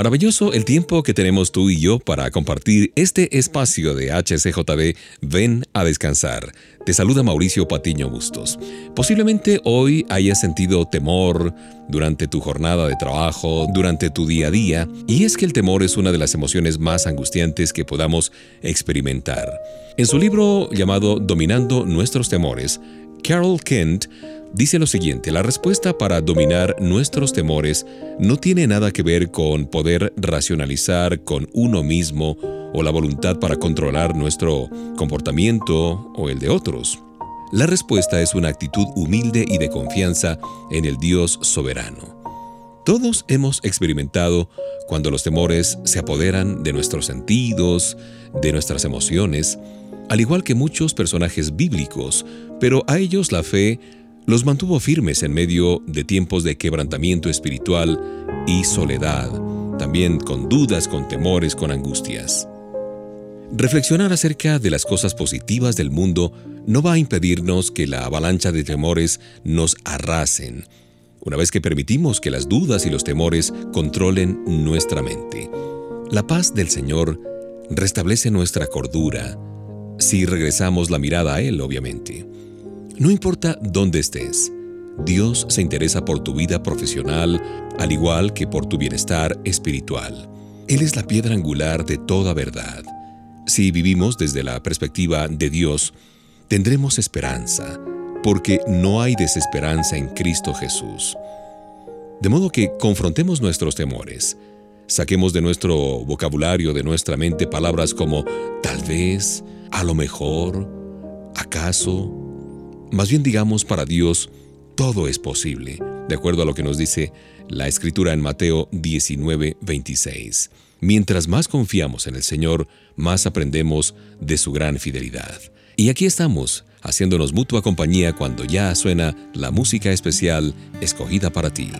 Maravilloso el tiempo que tenemos tú y yo para compartir este espacio de HCJB Ven a descansar. Te saluda Mauricio Patiño Bustos. Posiblemente hoy hayas sentido temor durante tu jornada de trabajo, durante tu día a día, y es que el temor es una de las emociones más angustiantes que podamos experimentar. En su libro llamado Dominando nuestros temores, Carol Kent dice lo siguiente, la respuesta para dominar nuestros temores no tiene nada que ver con poder racionalizar con uno mismo o la voluntad para controlar nuestro comportamiento o el de otros. La respuesta es una actitud humilde y de confianza en el Dios soberano. Todos hemos experimentado cuando los temores se apoderan de nuestros sentidos, de nuestras emociones, al igual que muchos personajes bíblicos, pero a ellos la fe los mantuvo firmes en medio de tiempos de quebrantamiento espiritual y soledad, también con dudas, con temores, con angustias. Reflexionar acerca de las cosas positivas del mundo no va a impedirnos que la avalancha de temores nos arrasen, una vez que permitimos que las dudas y los temores controlen nuestra mente. La paz del Señor restablece nuestra cordura, si regresamos la mirada a Él, obviamente. No importa dónde estés, Dios se interesa por tu vida profesional, al igual que por tu bienestar espiritual. Él es la piedra angular de toda verdad. Si vivimos desde la perspectiva de Dios, tendremos esperanza, porque no hay desesperanza en Cristo Jesús. De modo que confrontemos nuestros temores. Saquemos de nuestro vocabulario, de nuestra mente, palabras como tal vez, a lo mejor, acaso, más bien digamos para Dios, todo es posible, de acuerdo a lo que nos dice la escritura en Mateo 19, 26. Mientras más confiamos en el Señor, más aprendemos de su gran fidelidad. Y aquí estamos, haciéndonos mutua compañía cuando ya suena la música especial escogida para ti.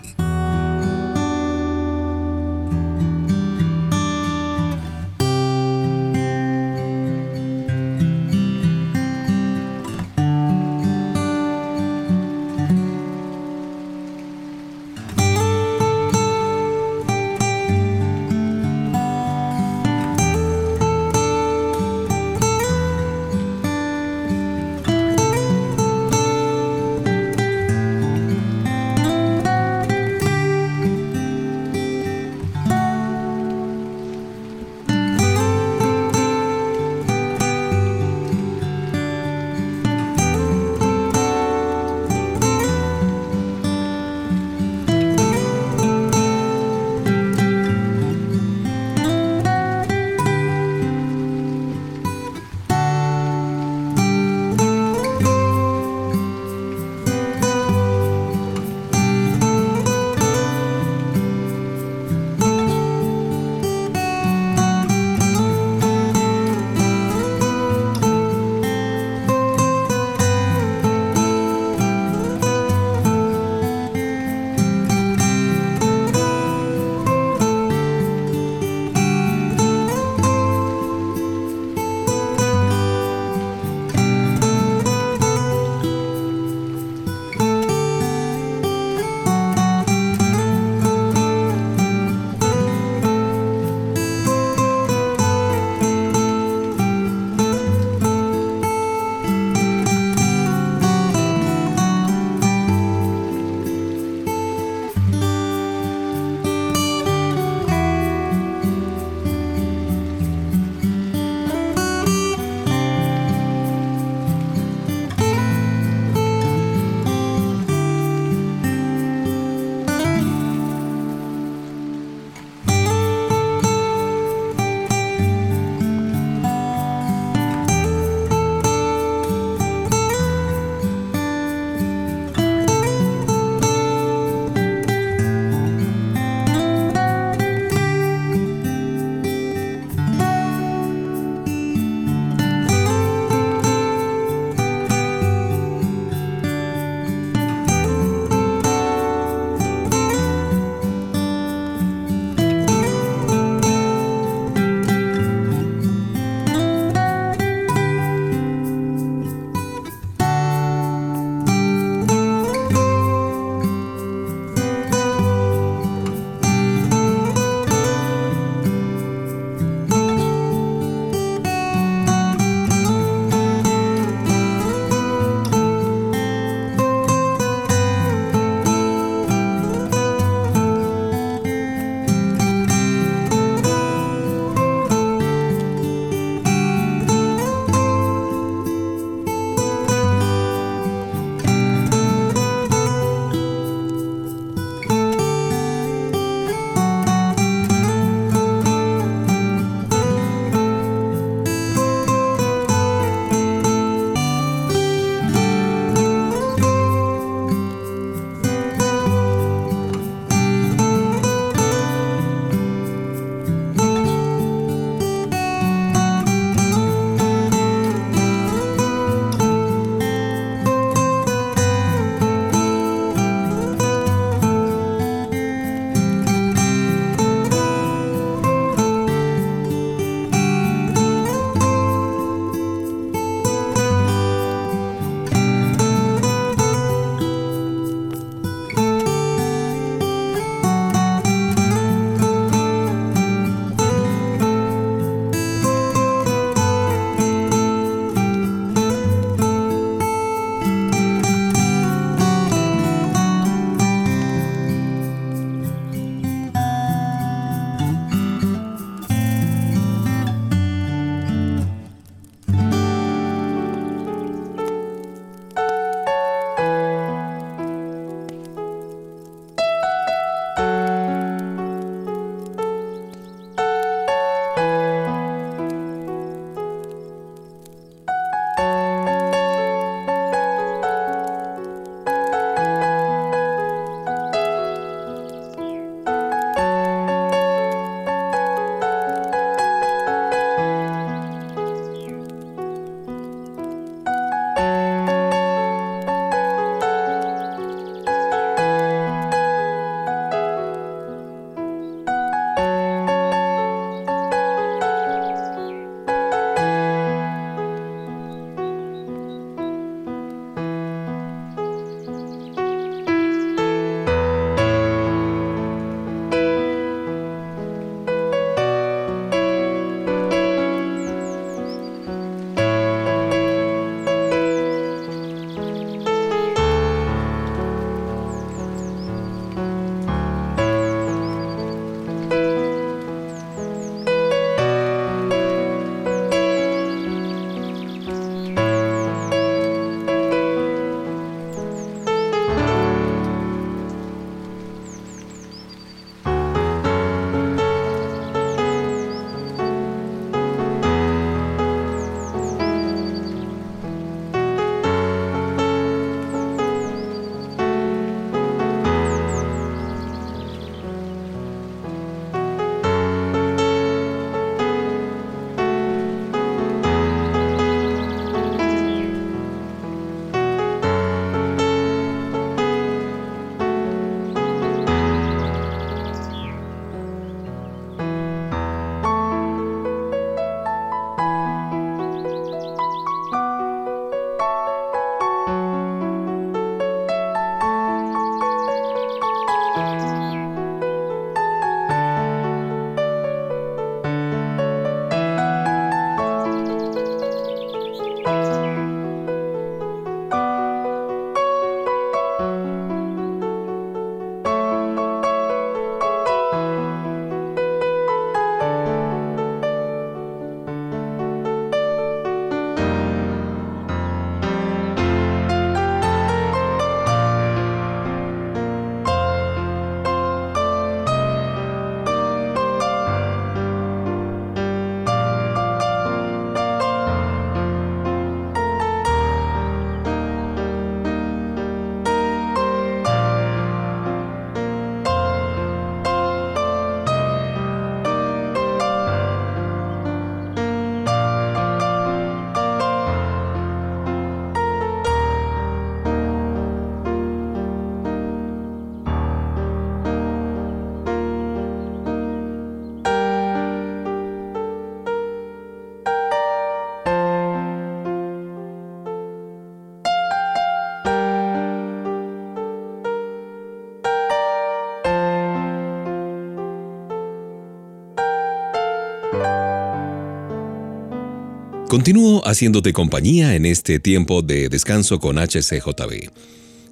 Continúo haciéndote compañía en este tiempo de descanso con HCJB.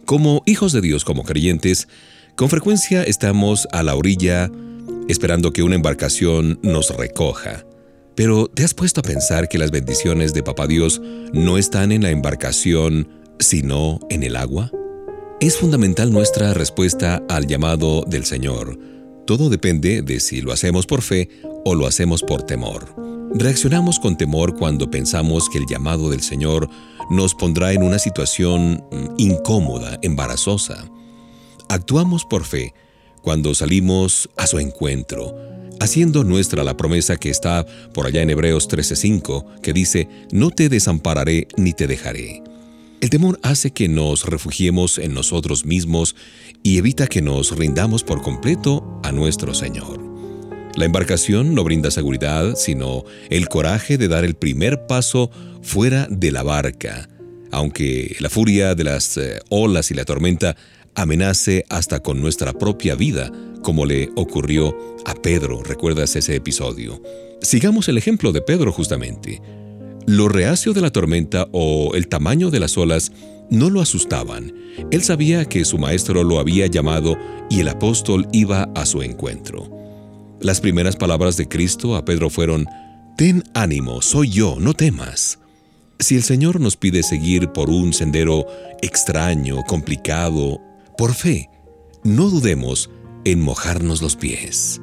Como hijos de Dios, como creyentes, con frecuencia estamos a la orilla esperando que una embarcación nos recoja. Pero ¿te has puesto a pensar que las bendiciones de Papá Dios no están en la embarcación, sino en el agua? Es fundamental nuestra respuesta al llamado del Señor. Todo depende de si lo hacemos por fe o lo hacemos por temor. Reaccionamos con temor cuando pensamos que el llamado del Señor nos pondrá en una situación mm, incómoda, embarazosa. Actuamos por fe cuando salimos a su encuentro, haciendo nuestra la promesa que está por allá en Hebreos 13:5, que dice, No te desampararé ni te dejaré. El temor hace que nos refugiemos en nosotros mismos y evita que nos rindamos por completo a nuestro Señor. La embarcación no brinda seguridad, sino el coraje de dar el primer paso fuera de la barca, aunque la furia de las eh, olas y la tormenta amenace hasta con nuestra propia vida, como le ocurrió a Pedro, ¿recuerdas ese episodio? Sigamos el ejemplo de Pedro justamente. Lo reacio de la tormenta o el tamaño de las olas no lo asustaban. Él sabía que su maestro lo había llamado y el apóstol iba a su encuentro. Las primeras palabras de Cristo a Pedro fueron, Ten ánimo, soy yo, no temas. Si el Señor nos pide seguir por un sendero extraño, complicado, por fe, no dudemos en mojarnos los pies.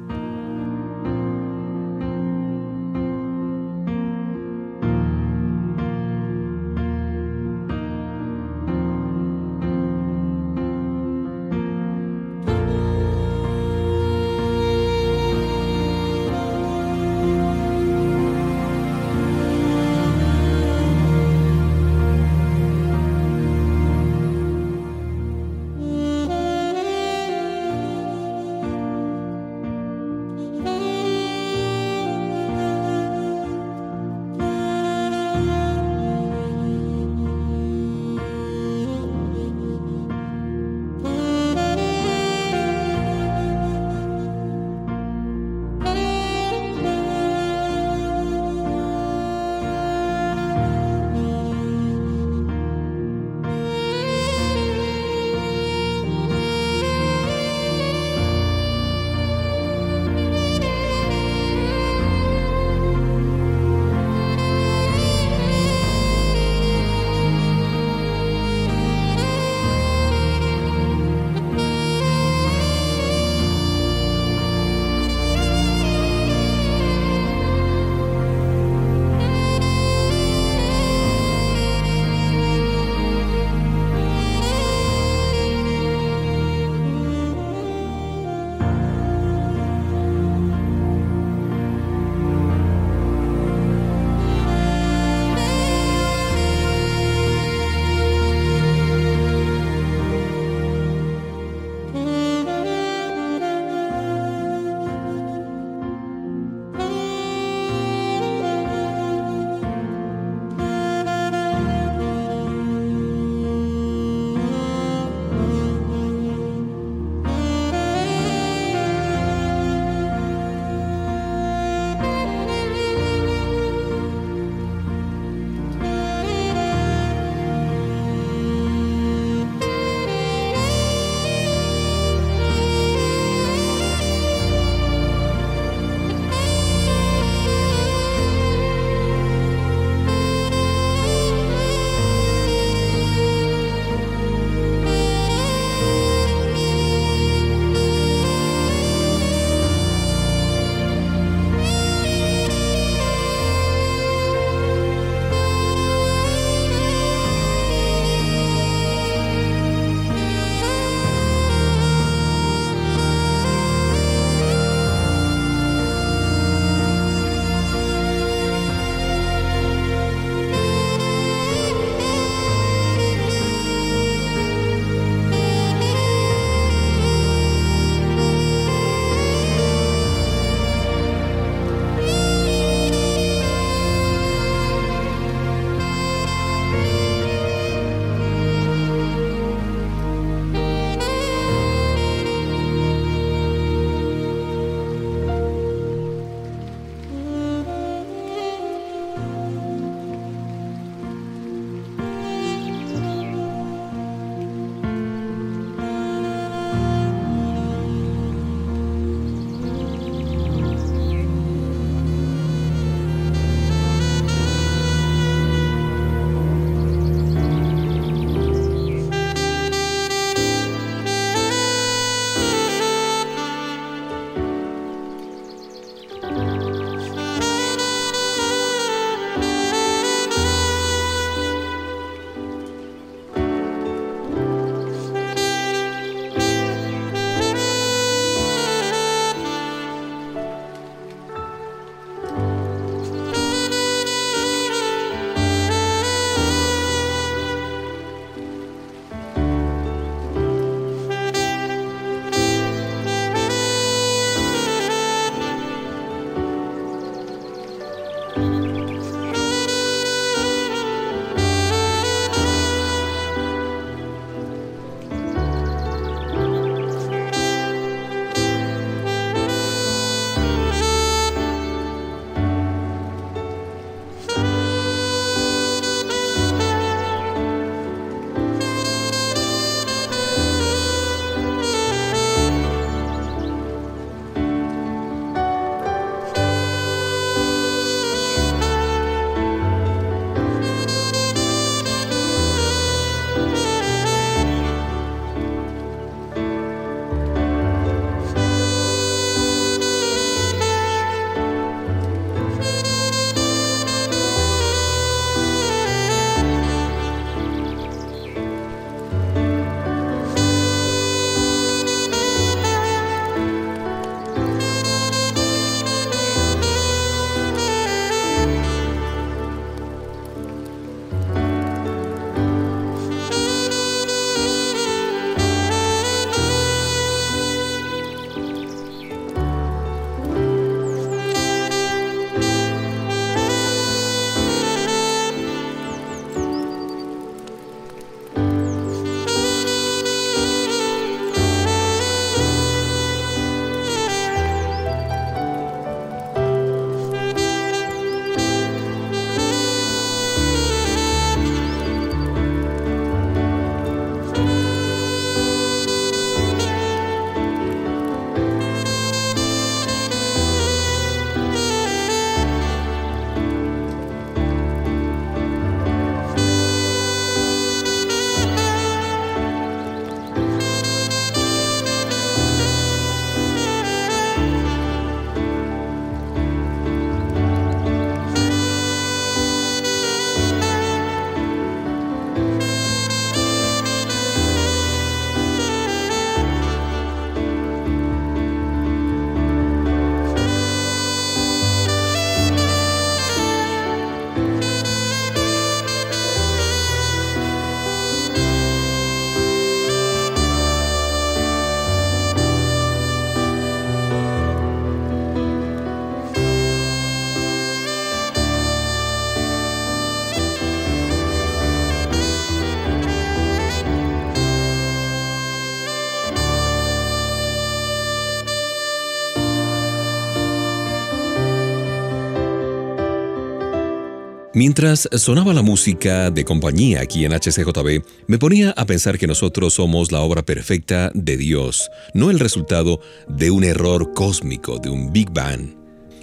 Mientras sonaba la música de compañía aquí en HCJB, me ponía a pensar que nosotros somos la obra perfecta de Dios, no el resultado de un error cósmico, de un Big Bang.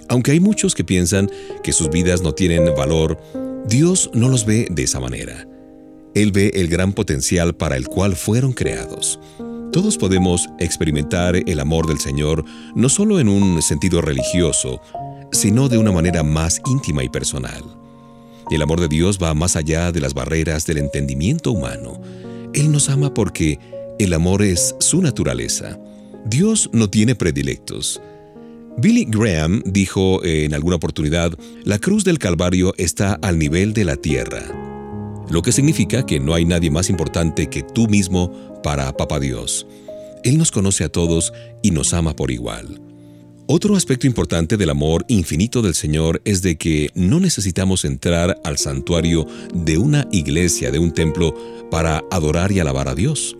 Aunque hay muchos que piensan que sus vidas no tienen valor, Dios no los ve de esa manera. Él ve el gran potencial para el cual fueron creados. Todos podemos experimentar el amor del Señor no solo en un sentido religioso, sino de una manera más íntima y personal. El amor de Dios va más allá de las barreras del entendimiento humano. Él nos ama porque el amor es su naturaleza. Dios no tiene predilectos. Billy Graham dijo en alguna oportunidad, la cruz del Calvario está al nivel de la tierra, lo que significa que no hay nadie más importante que tú mismo para Papa Dios. Él nos conoce a todos y nos ama por igual. Otro aspecto importante del amor infinito del Señor es de que no necesitamos entrar al santuario de una iglesia, de un templo, para adorar y alabar a Dios.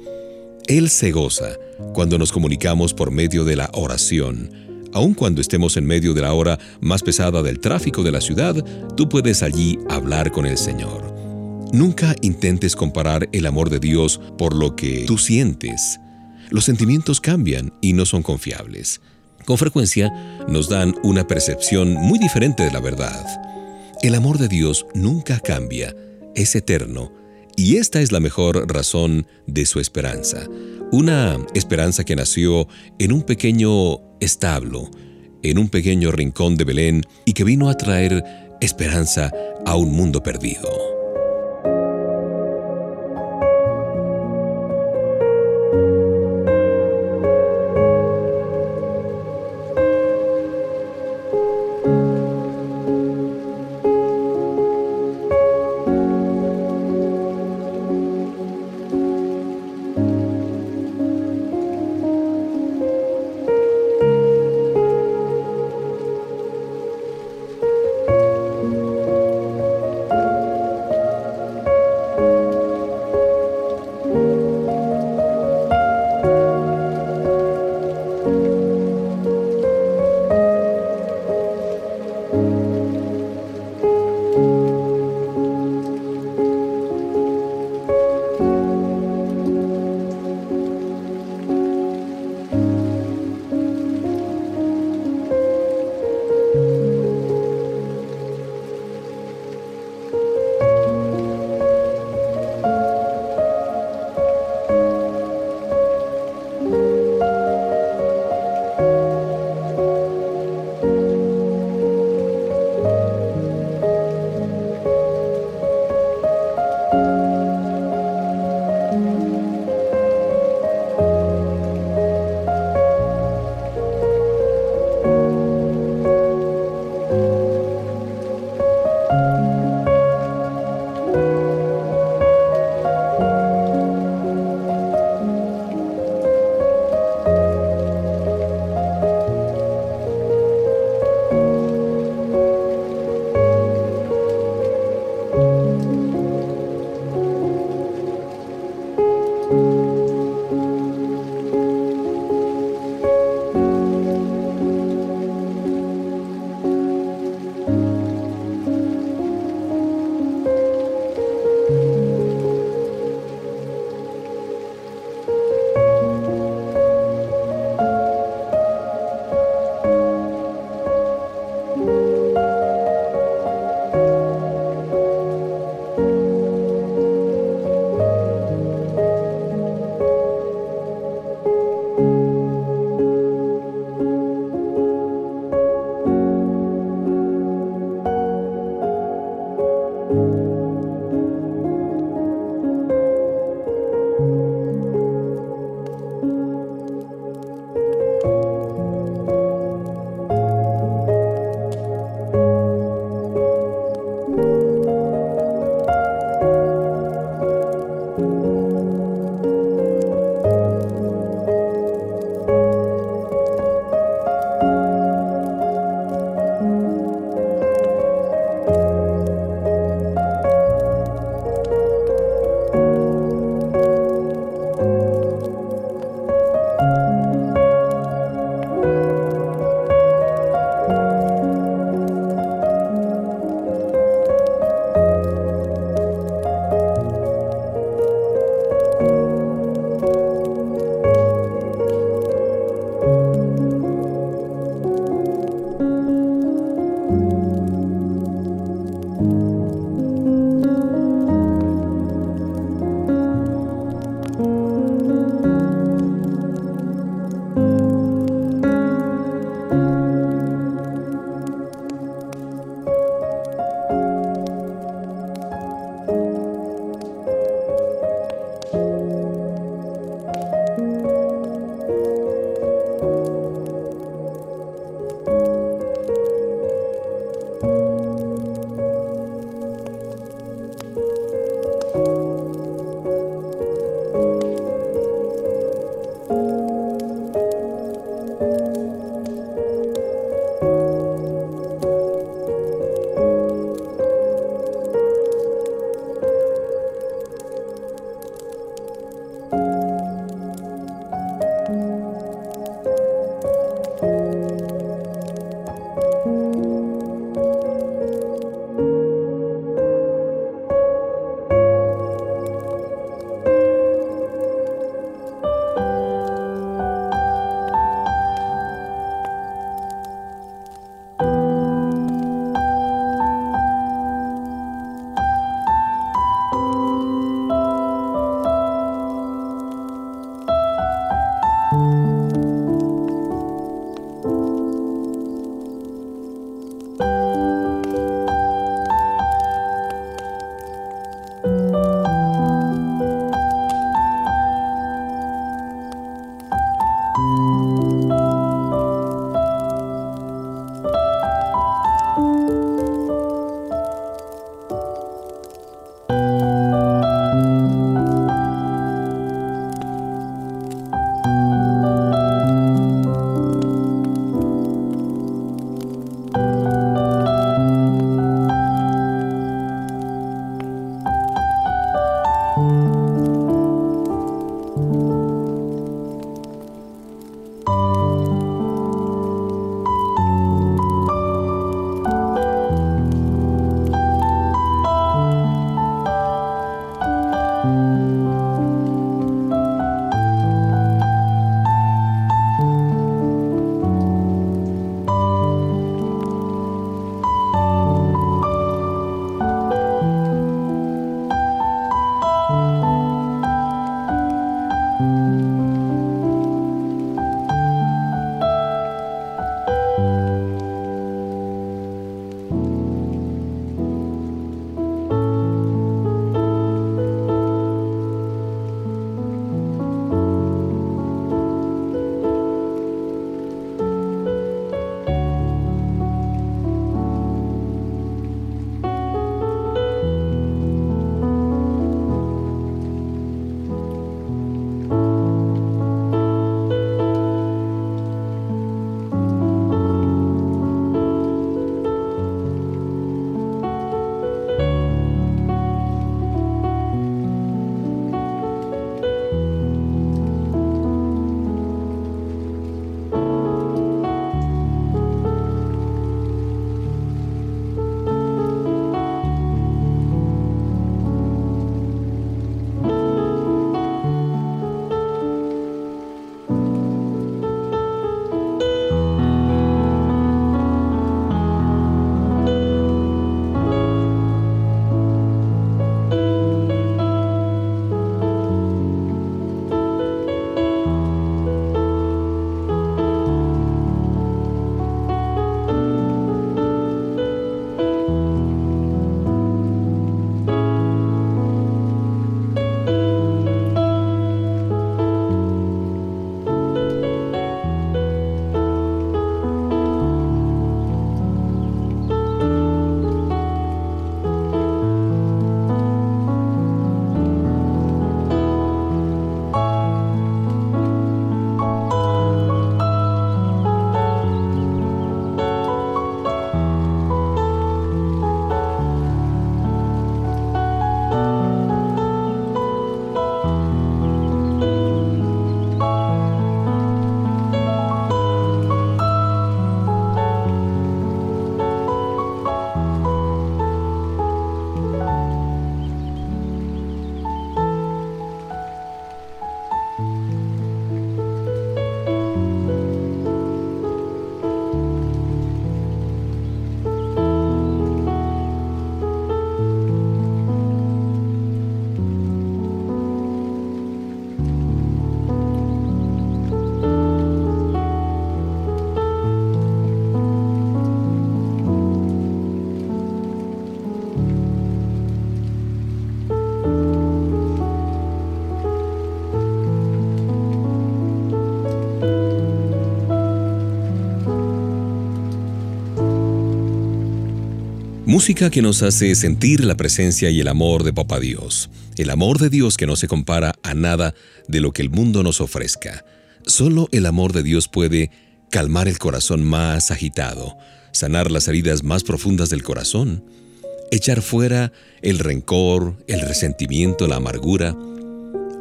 Él se goza cuando nos comunicamos por medio de la oración. Aun cuando estemos en medio de la hora más pesada del tráfico de la ciudad, tú puedes allí hablar con el Señor. Nunca intentes comparar el amor de Dios por lo que tú sientes. Los sentimientos cambian y no son confiables con frecuencia nos dan una percepción muy diferente de la verdad. El amor de Dios nunca cambia, es eterno, y esta es la mejor razón de su esperanza. Una esperanza que nació en un pequeño establo, en un pequeño rincón de Belén, y que vino a traer esperanza a un mundo perdido. Música que nos hace sentir la presencia y el amor de Papá Dios. El amor de Dios que no se compara a nada de lo que el mundo nos ofrezca. Solo el amor de Dios puede calmar el corazón más agitado, sanar las heridas más profundas del corazón, echar fuera el rencor, el resentimiento, la amargura.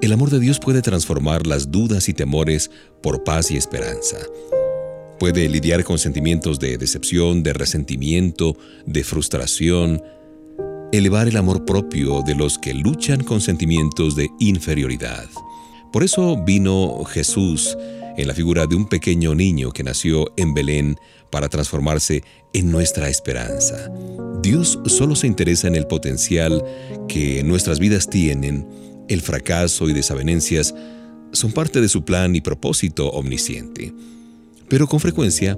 El amor de Dios puede transformar las dudas y temores por paz y esperanza. Puede lidiar con sentimientos de decepción, de resentimiento, de frustración, elevar el amor propio de los que luchan con sentimientos de inferioridad. Por eso vino Jesús en la figura de un pequeño niño que nació en Belén para transformarse en nuestra esperanza. Dios solo se interesa en el potencial que nuestras vidas tienen. El fracaso y desavenencias son parte de su plan y propósito omnisciente. Pero con frecuencia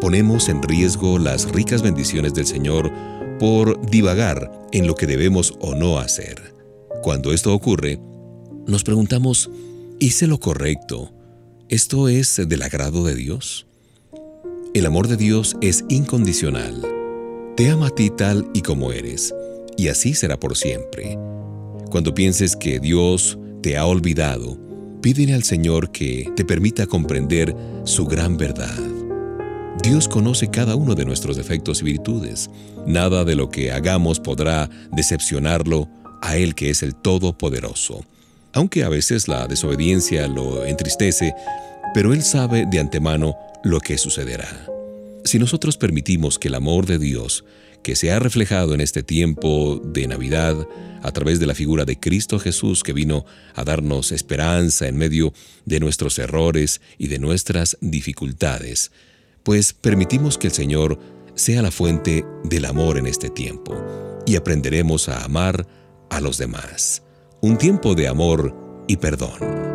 ponemos en riesgo las ricas bendiciones del Señor por divagar en lo que debemos o no hacer. Cuando esto ocurre, nos preguntamos, ¿hice lo correcto? ¿Esto es del agrado de Dios? El amor de Dios es incondicional. Te ama a ti tal y como eres, y así será por siempre. Cuando pienses que Dios te ha olvidado, Pídele al Señor que te permita comprender su gran verdad. Dios conoce cada uno de nuestros defectos y virtudes. Nada de lo que hagamos podrá decepcionarlo a Él que es el Todopoderoso. Aunque a veces la desobediencia lo entristece, pero Él sabe de antemano lo que sucederá. Si nosotros permitimos que el amor de Dios que se ha reflejado en este tiempo de Navidad a través de la figura de Cristo Jesús que vino a darnos esperanza en medio de nuestros errores y de nuestras dificultades, pues permitimos que el Señor sea la fuente del amor en este tiempo y aprenderemos a amar a los demás. Un tiempo de amor y perdón.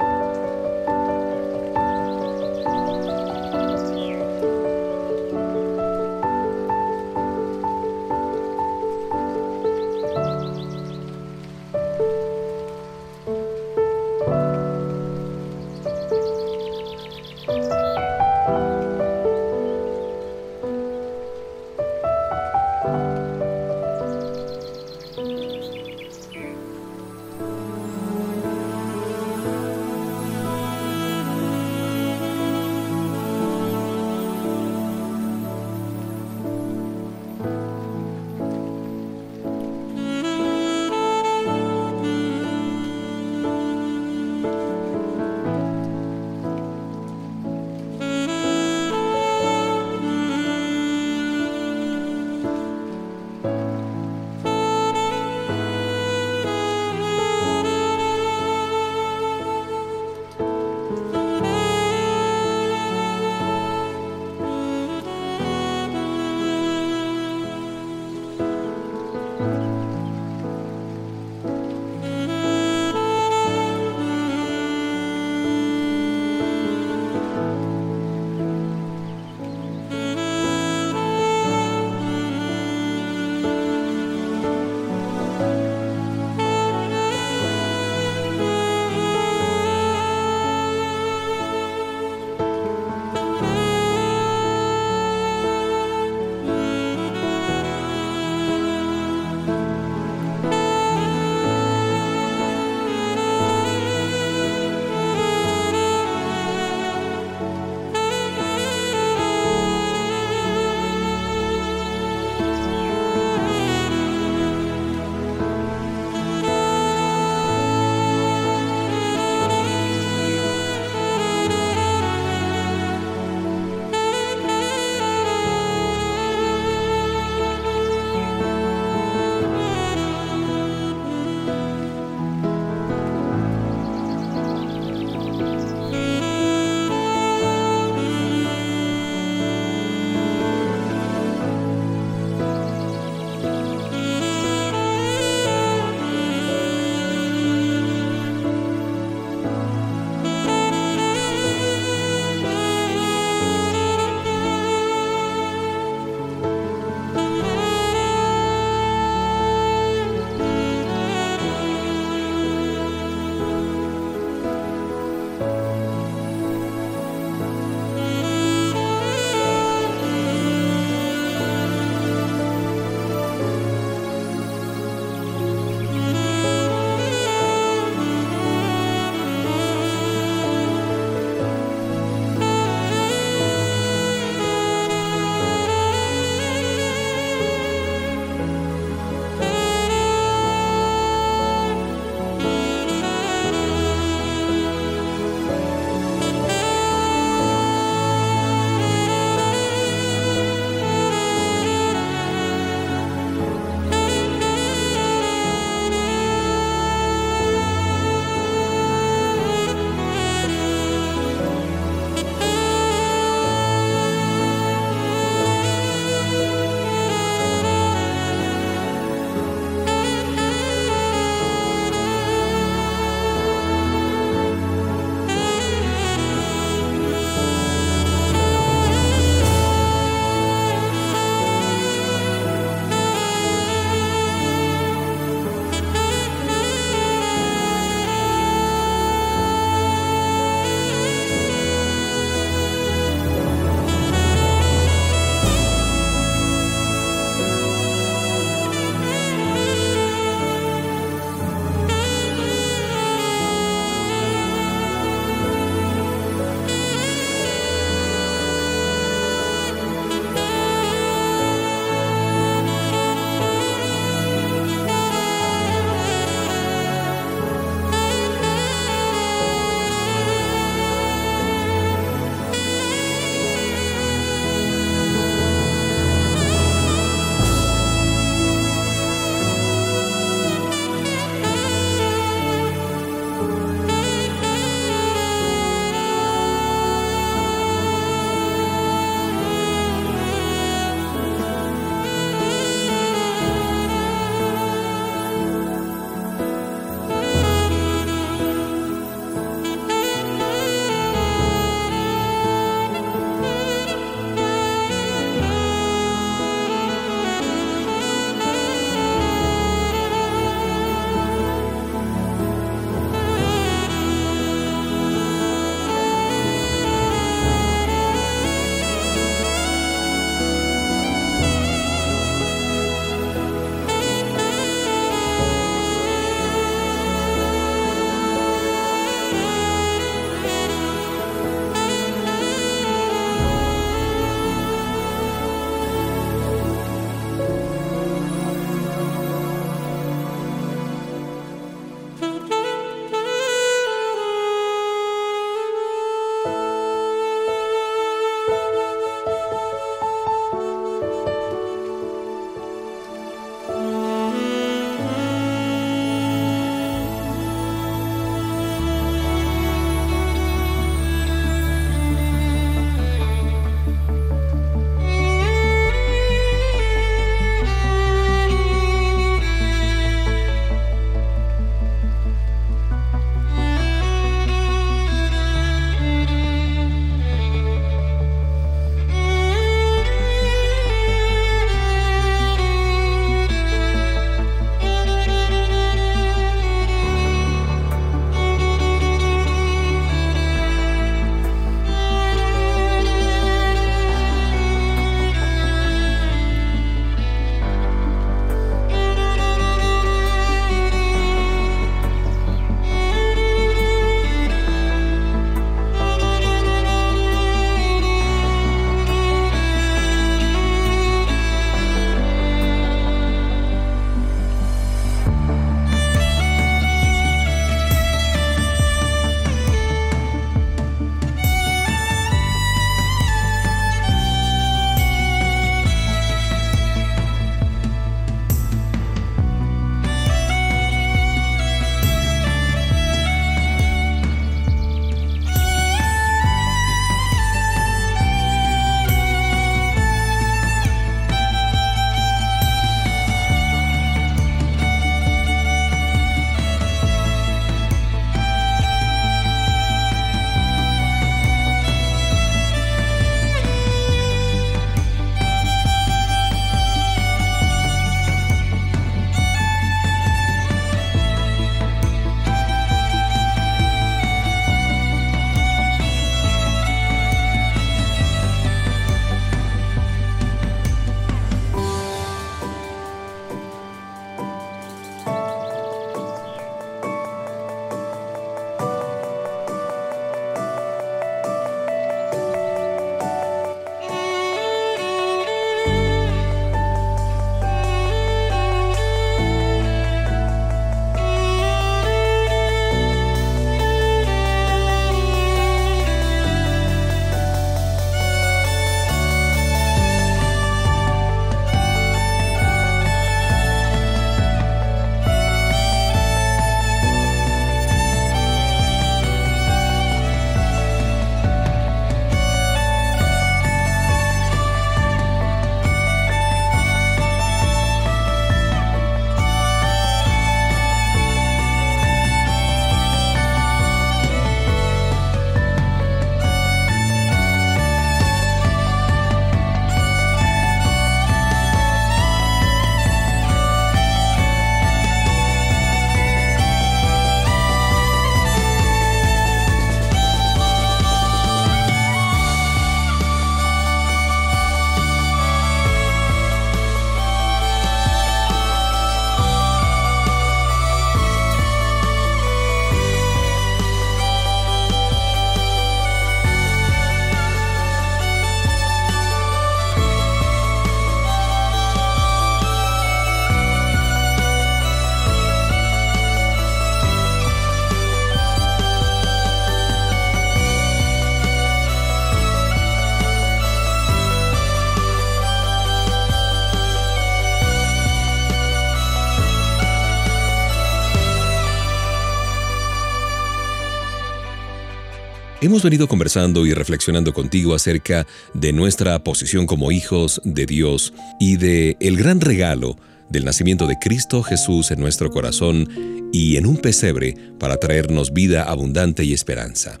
Hemos venido conversando y reflexionando contigo acerca de nuestra posición como hijos de Dios y de el gran regalo del nacimiento de Cristo Jesús en nuestro corazón y en un pesebre para traernos vida abundante y esperanza.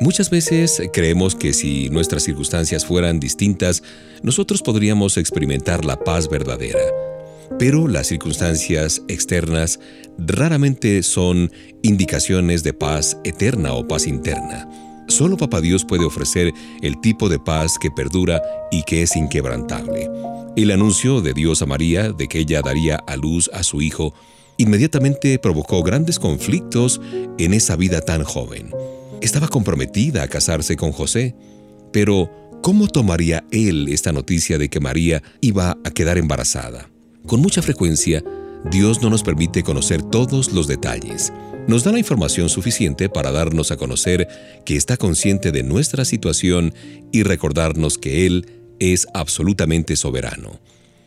Muchas veces creemos que si nuestras circunstancias fueran distintas, nosotros podríamos experimentar la paz verdadera. Pero las circunstancias externas raramente son indicaciones de paz eterna o paz interna. Solo Papá Dios puede ofrecer el tipo de paz que perdura y que es inquebrantable. El anuncio de Dios a María de que ella daría a luz a su hijo inmediatamente provocó grandes conflictos en esa vida tan joven. Estaba comprometida a casarse con José, pero ¿cómo tomaría él esta noticia de que María iba a quedar embarazada? Con mucha frecuencia, Dios no nos permite conocer todos los detalles nos da la información suficiente para darnos a conocer que está consciente de nuestra situación y recordarnos que Él es absolutamente soberano.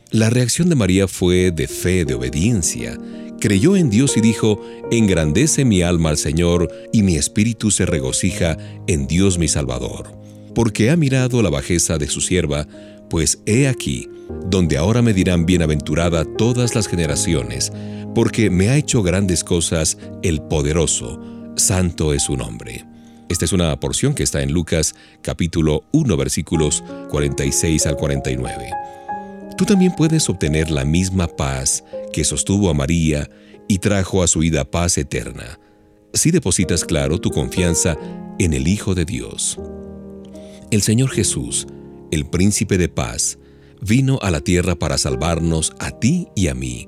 La reacción de María fue de fe, de obediencia. Creyó en Dios y dijo, Engrandece mi alma al Señor y mi espíritu se regocija en Dios mi Salvador, porque ha mirado la bajeza de su sierva, pues he aquí, donde ahora me dirán bienaventurada todas las generaciones, porque me ha hecho grandes cosas el poderoso, santo es su nombre. Esta es una porción que está en Lucas capítulo 1 versículos 46 al 49. Tú también puedes obtener la misma paz que sostuvo a María y trajo a su vida paz eterna, si depositas claro tu confianza en el Hijo de Dios. El Señor Jesús, el príncipe de paz, vino a la tierra para salvarnos a ti y a mí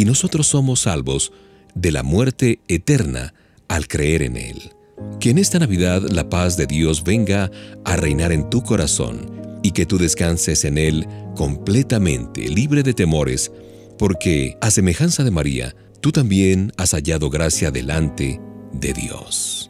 y nosotros somos salvos de la muerte eterna al creer en Él. Que en esta Navidad la paz de Dios venga a reinar en tu corazón y que tú descanses en Él completamente, libre de temores, porque, a semejanza de María, tú también has hallado gracia delante de Dios.